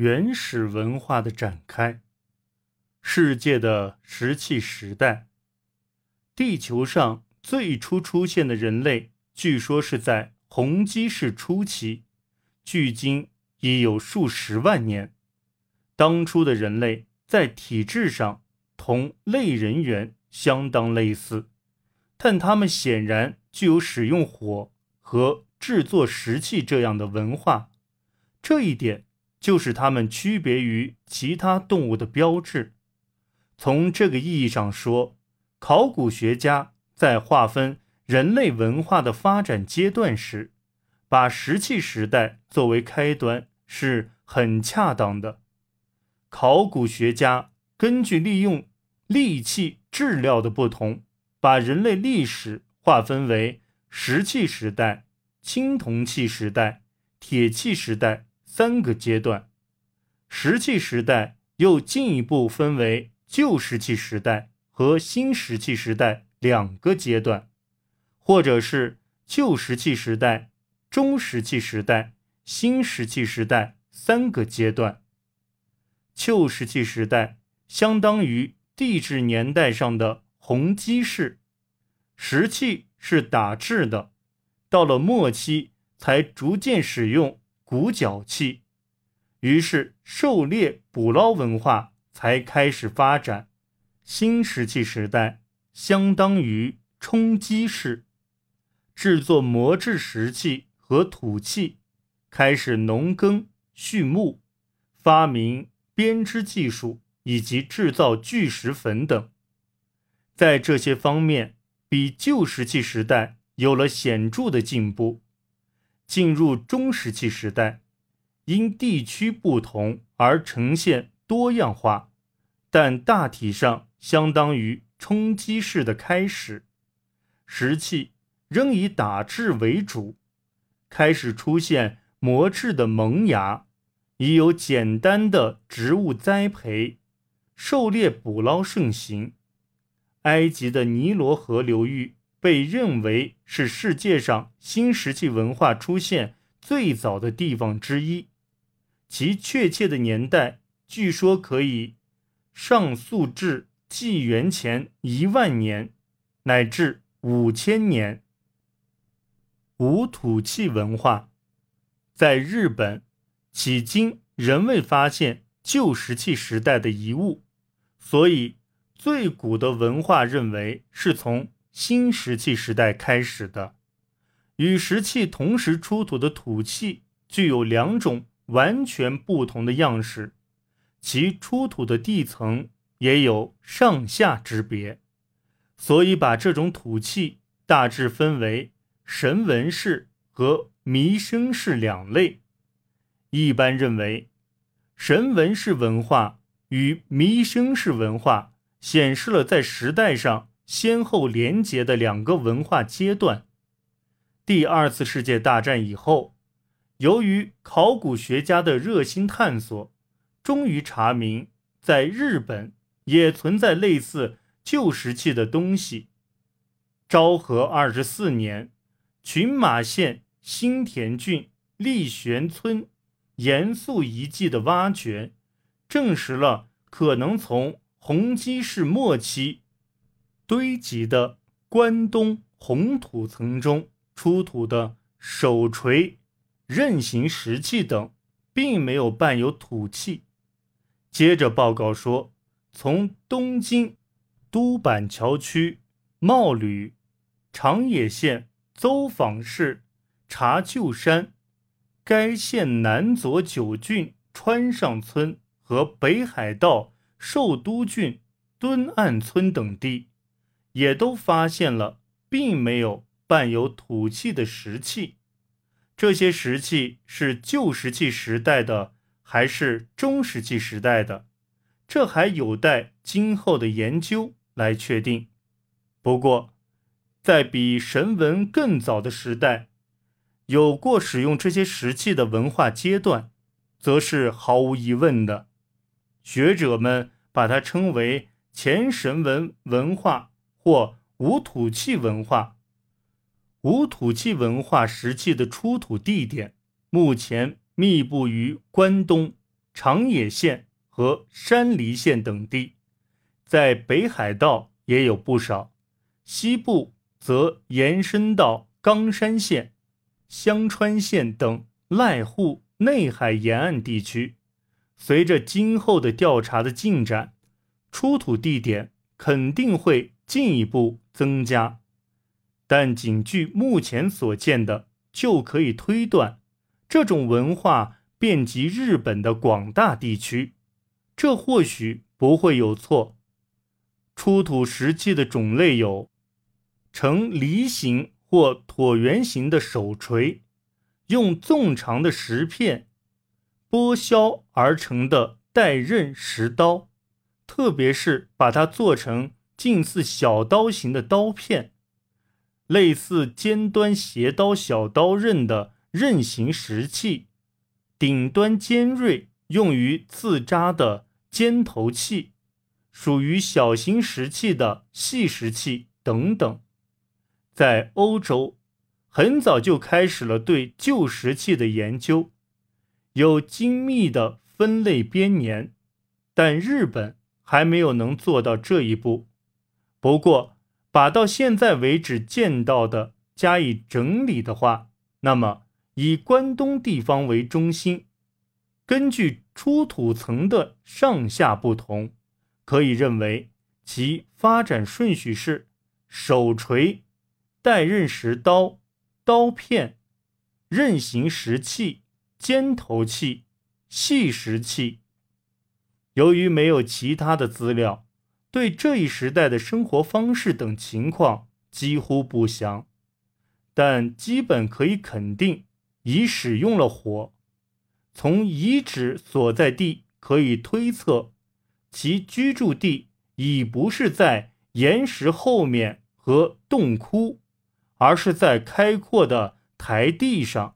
原始文化的展开。世界的石器时代，地球上最初出现的人类，据说是在红基世初期，距今已有数十万年。当初的人类在体质上同类人猿相当类似，但他们显然具有使用火和制作石器这样的文化，这一点就是他们区别于其他动物的标志。从这个意义上说，考古学家在划分人类文化的发展阶段时，把石器时代作为开端是很恰当的。考古学家根据利用利器质料的不同，把人类历史划分为石器时代、青铜器时代、铁器时代三个阶段。石器时代又进一步分为。旧石器时代和新石器时代两个阶段，或者是旧石器时代、中石器时代、新石器时代三个阶段。旧石器时代相当于地质年代上的红基式，石器是打制的，到了末期才逐渐使用骨角器，于是狩猎捕捞文化。才开始发展，新石器时代相当于冲击式，制作磨制石器和土器，开始农耕畜牧，发明编织技术。以及制造巨石粉等，在这些方面比旧石器时代有了显著的进步。进入中石器时代，因地区不同而呈现多样化。但大体上相当于冲击式的开始，石器仍以打制为主，开始出现磨制的萌芽，已有简单的植物栽培，狩猎捕捞盛行。埃及的尼罗河流域被认为是世界上新石器文化出现最早的地方之一，其确切的年代据说可以。上溯至纪元前一万年，乃至五千年。无土器文化，在日本，迄今仍未发现旧石器时代的遗物，所以最古的文化认为是从新石器时代开始的。与石器同时出土的土器具有两种完全不同的样式。其出土的地层也有上下之别，所以把这种土器大致分为神文式和弥生式两类。一般认为，神文式文化与弥生式文化显示了在时代上先后连结的两个文化阶段。第二次世界大战以后，由于考古学家的热心探索。终于查明，在日本也存在类似旧石器的东西。昭和二十四年，群马县新田郡立玄村严肃遗迹的挖掘，证实了可能从弘基世末期堆积的关东红土层中出土的手锤、刃形石器等，并没有伴有土器。接着报告说，从东京都板桥区茂吕长野县邹访市茶臼山，该县南佐久郡川上村和北海道寿都郡敦岸村等地，也都发现了并没有伴有土器的石器。这些石器是旧石器时代的。还是中石器时代的，这还有待今后的研究来确定。不过，在比神文更早的时代，有过使用这些石器的文化阶段，则是毫无疑问的。学者们把它称为前神文文化或无土器文化。无土器文化石器的出土地点，目前。密布于关东、长野县和山梨县等地，在北海道也有不少。西部则延伸到冈山县、香川县等濑户内海沿岸地区。随着今后的调查的进展，出土地点肯定会进一步增加。但仅据目前所见的，就可以推断，这种文化遍及日本的广大地区。这或许不会有错。出土石器的种类有。呈梨形或椭圆形的手锤，用纵长的石片剥削而成的带刃石刀，特别是把它做成近似小刀形的刀片，类似尖端斜刀小刀刃的刃形石器，顶端尖锐，用于刺扎的尖头器，属于小型石器的细石器等等。在欧洲，很早就开始了对旧石器的研究，有精密的分类编年，但日本还没有能做到这一步。不过，把到现在为止见到的加以整理的话，那么以关东地方为中心，根据出土层的上下不同，可以认为其发展顺序是手锤。带刃石刀、刀片、刃形石器、尖头器、细石器。由于没有其他的资料，对这一时代的生活方式等情况几乎不详，但基本可以肯定已使用了火。从遗址所在地可以推测，其居住地已不是在岩石后面和洞窟。而是在开阔的台地上。